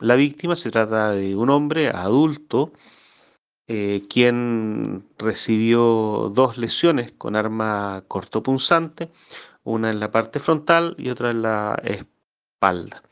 La víctima se trata de un hombre adulto eh, quien recibió dos lesiones con arma cortopunzante, una en la parte frontal y otra en la espalda.